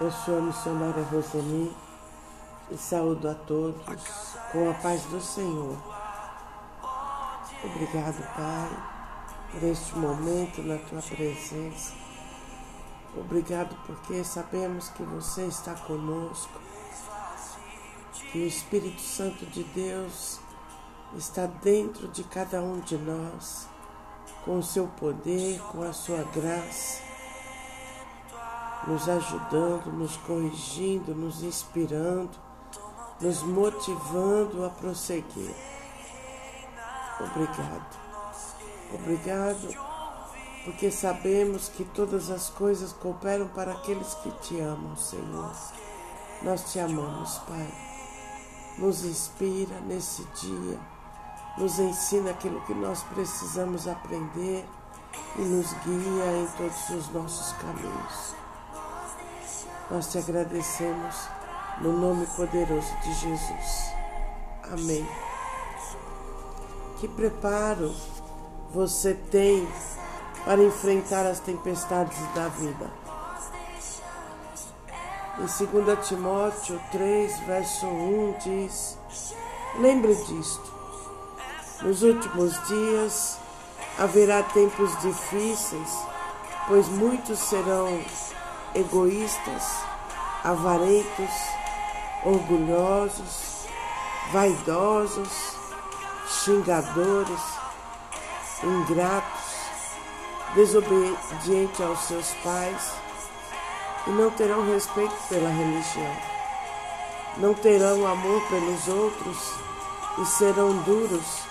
Eu sou a missionária Roseni e saúdo a todos com a paz do Senhor. Obrigado, Pai, por este momento na tua presença. Obrigado porque sabemos que você está conosco, que o Espírito Santo de Deus está dentro de cada um de nós, com o seu poder, com a sua graça nos ajudando, nos corrigindo, nos inspirando, nos motivando a prosseguir. Obrigado. Obrigado, porque sabemos que todas as coisas cooperam para aqueles que te amam, Senhor. Nós te amamos, Pai. Nos inspira nesse dia, nos ensina aquilo que nós precisamos aprender e nos guia em todos os nossos caminhos. Nós te agradecemos no nome poderoso de Jesus. Amém. Que preparo você tem para enfrentar as tempestades da vida? Em 2 Timóteo 3, verso 1 diz: Lembre disto. Nos últimos dias haverá tempos difíceis, pois muitos serão egoístas, avarentos, orgulhosos, vaidosos, xingadores, ingratos, desobedientes aos seus pais e não terão respeito pela religião. Não terão amor pelos outros e serão duros,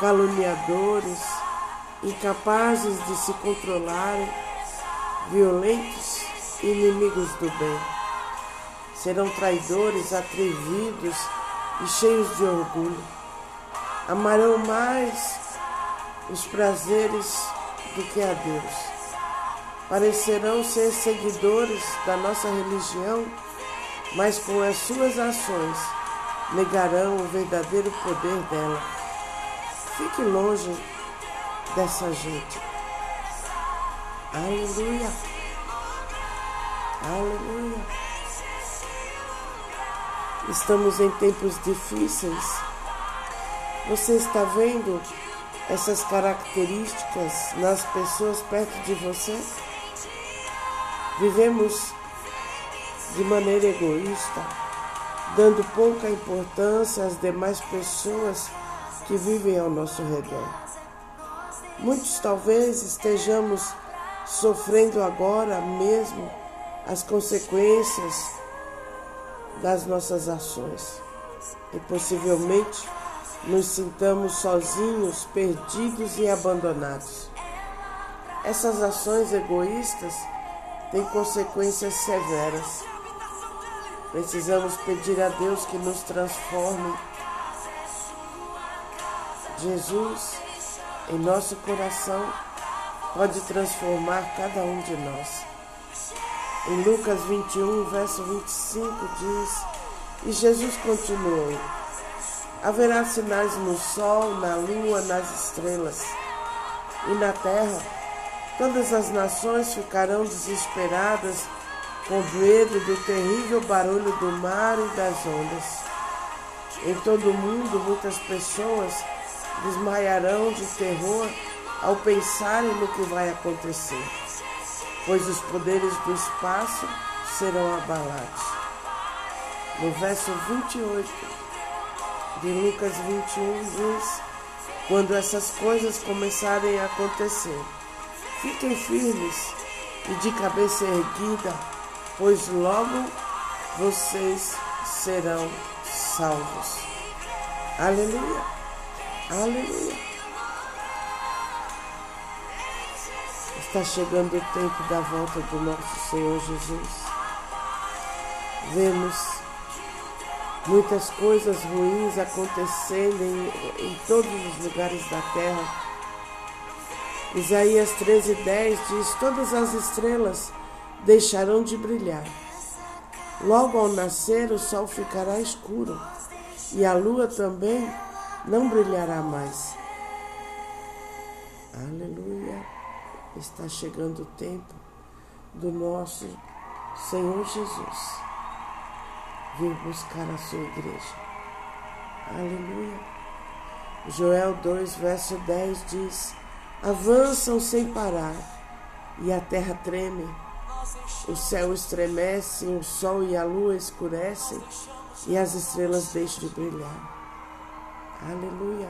caluniadores, incapazes de se controlarem, violentos inimigos do bem. Serão traidores, atrevidos e cheios de orgulho. Amarão mais os prazeres do que a Deus. Parecerão ser seguidores da nossa religião, mas com as suas ações negarão o verdadeiro poder dela. Fique longe dessa gente. Aleluia. Aleluia. Estamos em tempos difíceis. Você está vendo essas características nas pessoas perto de você? Vivemos de maneira egoísta, dando pouca importância às demais pessoas que vivem ao nosso redor. Muitos talvez estejamos sofrendo agora mesmo as consequências das nossas ações e possivelmente nos sintamos sozinhos, perdidos e abandonados. Essas ações egoístas têm consequências severas. Precisamos pedir a Deus que nos transforme. Jesus, em nosso coração, pode transformar cada um de nós. Em Lucas 21, verso 25 diz: E Jesus continuou: Haverá sinais no sol, na lua, nas estrelas, e na terra todas as nações ficarão desesperadas com medo do terrível barulho do mar e das ondas. Em todo o mundo, muitas pessoas desmaiarão de terror ao pensarem no que vai acontecer pois os poderes do espaço serão abalados. No verso 28 de Lucas 21 diz: Quando essas coisas começarem a acontecer, fiquem firmes e de cabeça erguida, pois logo vocês serão salvos. Aleluia! Aleluia! Está chegando o tempo da volta do nosso Senhor Jesus. Vemos muitas coisas ruins acontecendo em, em todos os lugares da terra. Isaías 13:10 diz: Todas as estrelas deixarão de brilhar. Logo ao nascer, o sol ficará escuro e a lua também não brilhará mais. Aleluia. Está chegando o tempo do nosso Senhor Jesus vir buscar a sua igreja. Aleluia. Joel 2, verso 10 diz: Avançam sem parar, e a terra treme, o céu estremece, o sol e a lua escurecem, e as estrelas deixam de brilhar. Aleluia.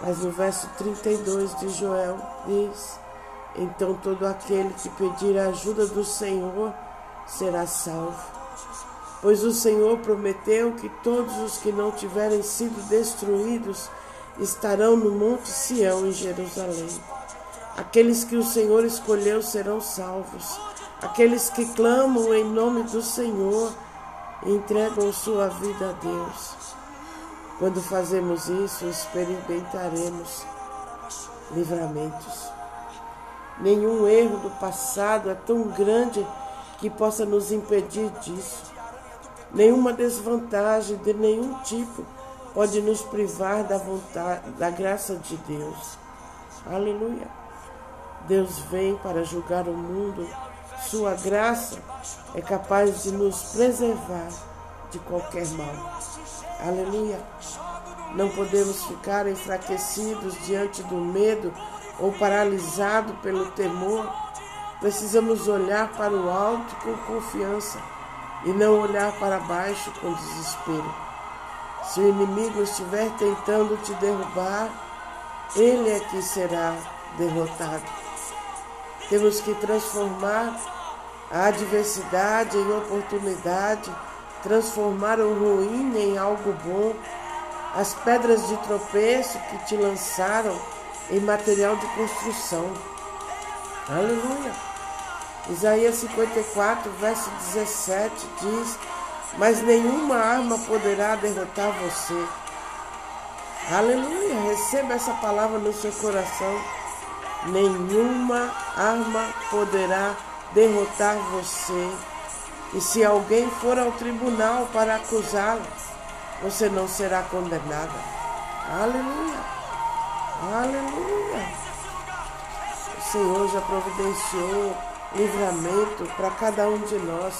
Mas no verso 32 de Joel diz: Então todo aquele que pedir a ajuda do Senhor será salvo. Pois o Senhor prometeu que todos os que não tiverem sido destruídos estarão no Monte Sião, em Jerusalém. Aqueles que o Senhor escolheu serão salvos. Aqueles que clamam em nome do Senhor entregam sua vida a Deus. Quando fazemos isso, experimentaremos livramentos. Nenhum erro do passado é tão grande que possa nos impedir disso. Nenhuma desvantagem de nenhum tipo pode nos privar da vontade, da graça de Deus. Aleluia. Deus vem para julgar o mundo. Sua graça é capaz de nos preservar de qualquer mal. Aleluia. Não podemos ficar enfraquecidos diante do medo ou paralisados pelo temor. Precisamos olhar para o alto com confiança e não olhar para baixo com desespero. Se o inimigo estiver tentando te derrubar, ele é que será derrotado. Temos que transformar a adversidade em oportunidade transformar o ruim em algo bom, as pedras de tropeço que te lançaram em material de construção. Aleluia. Isaías 54, verso 17 diz: Mas nenhuma arma poderá derrotar você. Aleluia. Receba essa palavra no seu coração. Nenhuma arma poderá derrotar você. E se alguém for ao tribunal para acusá-la, você não será condenada. Aleluia! Aleluia! O Senhor já providenciou livramento para cada um de nós.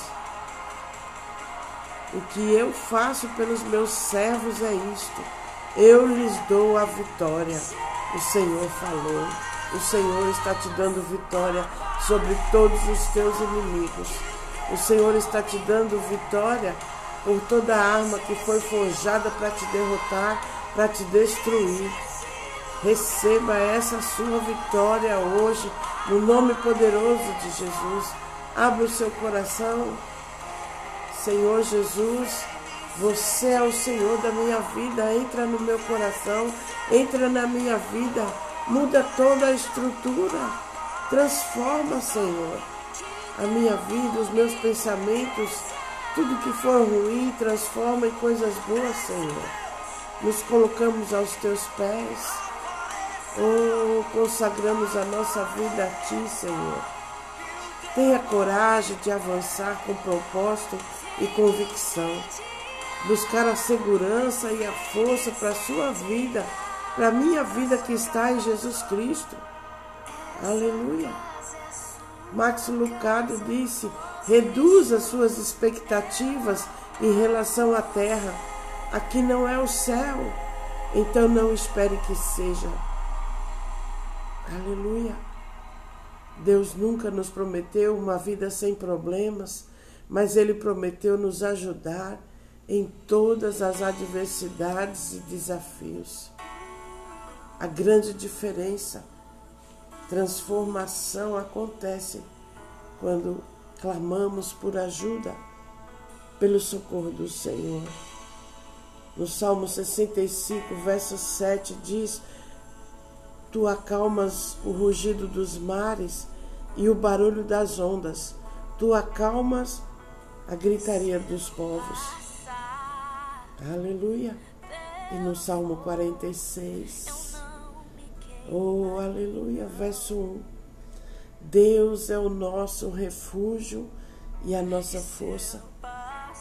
O que eu faço pelos meus servos é isto: eu lhes dou a vitória. O Senhor falou. O Senhor está te dando vitória sobre todos os teus inimigos. O Senhor está te dando vitória por toda arma que foi forjada para te derrotar, para te destruir. Receba essa sua vitória hoje, no nome poderoso de Jesus. Abra o seu coração. Senhor Jesus, você é o Senhor da minha vida. Entra no meu coração, entra na minha vida, muda toda a estrutura. Transforma, Senhor a minha vida, os meus pensamentos, tudo que for ruim, transforma em coisas boas, Senhor. Nos colocamos aos teus pés. Oh, consagramos a nossa vida a Ti, Senhor. Tenha coragem de avançar com propósito e convicção. Buscar a segurança e a força para a sua vida, para a minha vida que está em Jesus Cristo. Aleluia. Max Lucado disse: reduza suas expectativas em relação à terra. Aqui não é o céu, então não espere que seja. Aleluia. Deus nunca nos prometeu uma vida sem problemas, mas Ele prometeu nos ajudar em todas as adversidades e desafios. A grande diferença Transformação acontece quando clamamos por ajuda, pelo socorro do Senhor. No Salmo 65, verso 7 diz: Tu acalmas o rugido dos mares e o barulho das ondas, tu acalmas a gritaria dos povos. Aleluia. E no Salmo 46, Oh, aleluia. Verso 1. Deus é o nosso refúgio e a nossa força,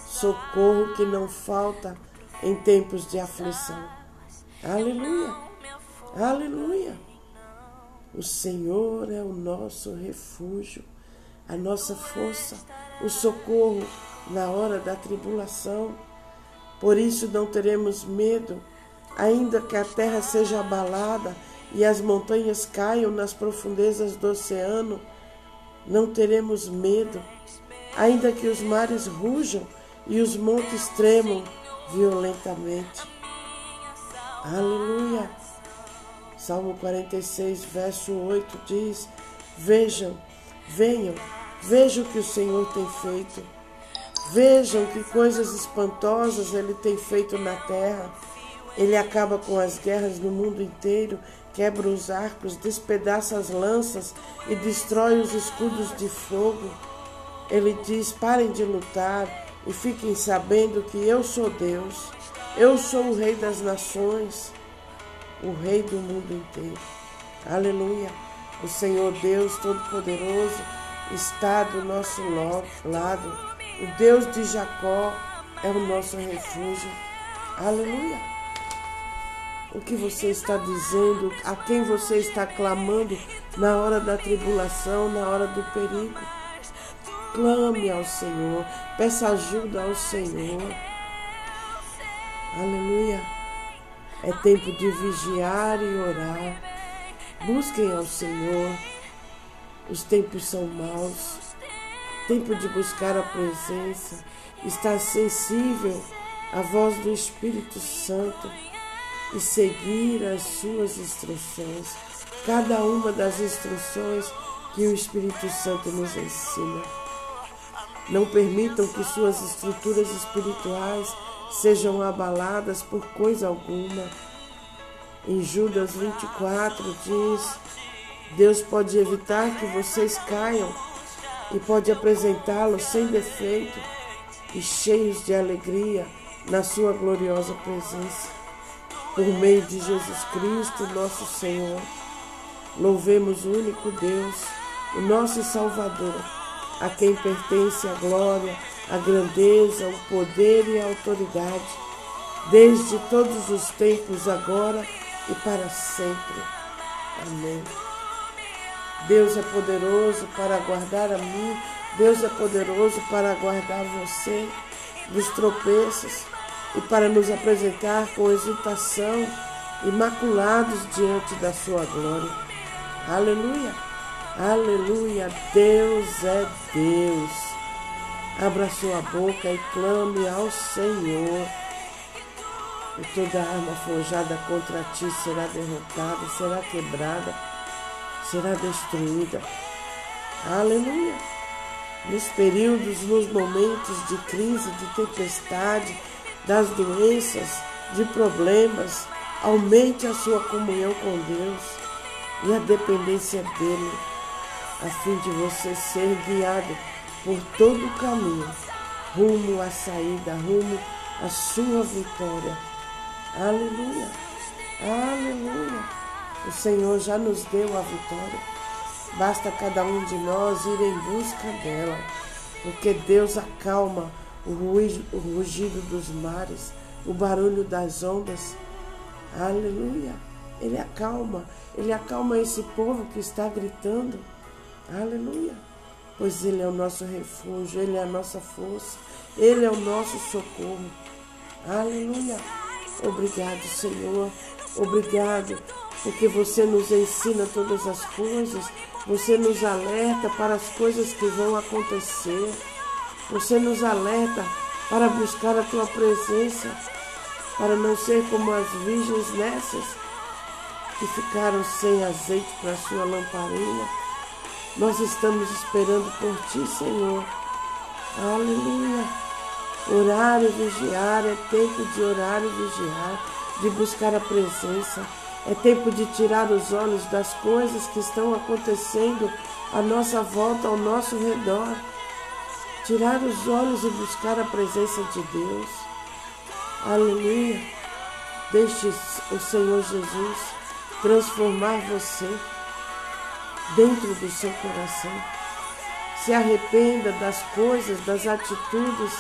socorro que não falta em tempos de aflição. Aleluia. Aleluia. O Senhor é o nosso refúgio, a nossa força, o socorro na hora da tribulação. Por isso não teremos medo, ainda que a terra seja abalada e as montanhas caiam nas profundezas do oceano, não teremos medo, ainda que os mares rujam e os montes tremam violentamente. Aleluia! Salmo 46, verso 8 diz: Vejam, venham, vejam o que o Senhor tem feito. Vejam que coisas espantosas ele tem feito na terra. Ele acaba com as guerras no mundo inteiro, quebra os arcos, despedaça as lanças e destrói os escudos de fogo. Ele diz: parem de lutar e fiquem sabendo que eu sou Deus. Eu sou o Rei das nações, o Rei do mundo inteiro. Aleluia! O Senhor Deus Todo-Poderoso está do nosso lado. O Deus de Jacó é o nosso refúgio. Aleluia! O que você está dizendo, a quem você está clamando na hora da tribulação, na hora do perigo. Clame ao Senhor, peça ajuda ao Senhor. Aleluia. É tempo de vigiar e orar. Busquem ao Senhor. Os tempos são maus. Tempo de buscar a presença. Estar sensível à voz do Espírito Santo e seguir as suas instruções. Cada uma das instruções que o Espírito Santo nos ensina. Não permitam que suas estruturas espirituais sejam abaladas por coisa alguma. Em Judas 24 diz: Deus pode evitar que vocês caiam e pode apresentá-los sem defeito e cheios de alegria na sua gloriosa presença. Por meio de Jesus Cristo, nosso Senhor, louvemos o único Deus, o nosso Salvador a quem pertence a glória, a grandeza, o poder e a autoridade, desde todos os tempos, agora e para sempre. Amém. Deus é poderoso para guardar a mim, Deus é poderoso para guardar você dos tropeços e para nos apresentar com exultação, imaculados diante da sua glória. Aleluia! Aleluia, Deus é Deus. Abra sua boca e clame ao Senhor. E toda arma forjada contra ti será derrotada, será quebrada, será destruída. Aleluia. Nos períodos, nos momentos de crise, de tempestade, das doenças, de problemas, aumente a sua comunhão com Deus e a dependência dele a fim de você ser guiado por todo o caminho, rumo à saída, rumo à sua vitória. Aleluia, aleluia. O Senhor já nos deu a vitória. Basta cada um de nós ir em busca dela, porque Deus acalma o rugido dos mares, o barulho das ondas. Aleluia. Ele acalma, ele acalma esse povo que está gritando. Aleluia. Pois Ele é o nosso refúgio, Ele é a nossa força, Ele é o nosso socorro. Aleluia. Obrigado, Senhor. Obrigado, porque você nos ensina todas as coisas, você nos alerta para as coisas que vão acontecer, você nos alerta para buscar a tua presença, para não ser como as virgens nessas que ficaram sem azeite para sua lamparina nós estamos esperando por Ti, Senhor. Aleluia. Orar e vigiar é tempo de orar e vigiar, de buscar a presença. É tempo de tirar os olhos das coisas que estão acontecendo à nossa volta, ao nosso redor. Tirar os olhos e buscar a presença de Deus. Aleluia. Deixe o Senhor Jesus transformar você dentro do seu coração. Se arrependa das coisas, das atitudes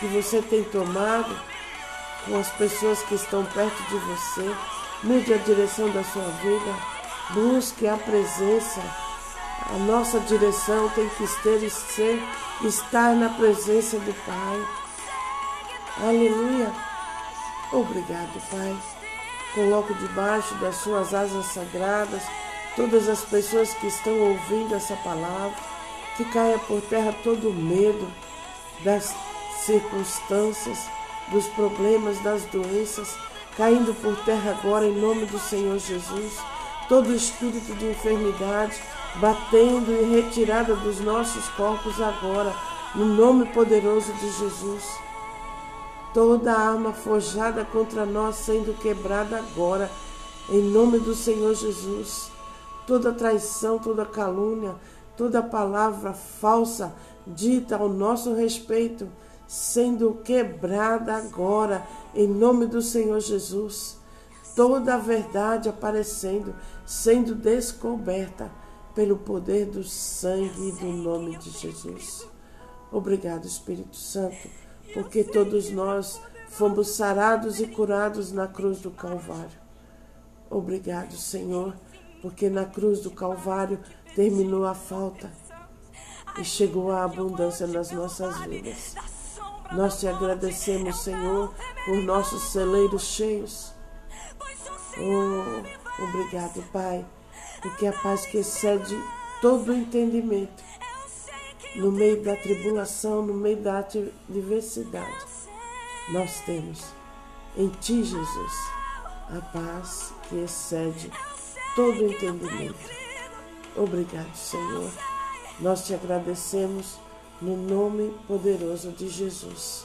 que você tem tomado com as pessoas que estão perto de você. Mude a direção da sua vida. Busque a presença. A nossa direção tem que ter, ser, estar na presença do Pai. Aleluia. Obrigado, Pai. Coloco debaixo das suas asas sagradas todas as pessoas que estão ouvindo essa palavra, que caia por terra todo o medo das circunstâncias, dos problemas, das doenças, caindo por terra agora em nome do Senhor Jesus. Todo espírito de enfermidade batendo e retirada dos nossos corpos agora, no nome poderoso de Jesus. Toda arma forjada contra nós sendo quebrada agora, em nome do Senhor Jesus. Toda traição, toda calúnia, toda palavra falsa dita ao nosso respeito, sendo quebrada agora, em nome do Senhor Jesus. Toda a verdade aparecendo, sendo descoberta pelo poder do sangue e do nome de Jesus. Obrigado, Espírito Santo, porque todos nós fomos sarados e curados na cruz do Calvário. Obrigado, Senhor, porque na cruz do Calvário terminou a falta e chegou a abundância nas nossas vidas. Nós te agradecemos, Senhor, por nossos celeiros cheios. Oh, obrigado, Pai, porque a paz que excede todo o entendimento, no meio da tribulação, no meio da adversidade, nós temos em Ti, Jesus, a paz que excede todo o entendimento. Obrigado, Senhor. Nós te agradecemos no nome poderoso de Jesus.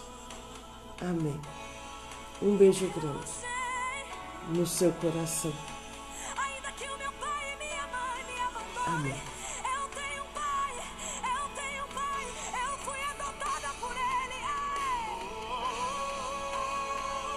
Amém. Um beijo grande no seu coração. Amém.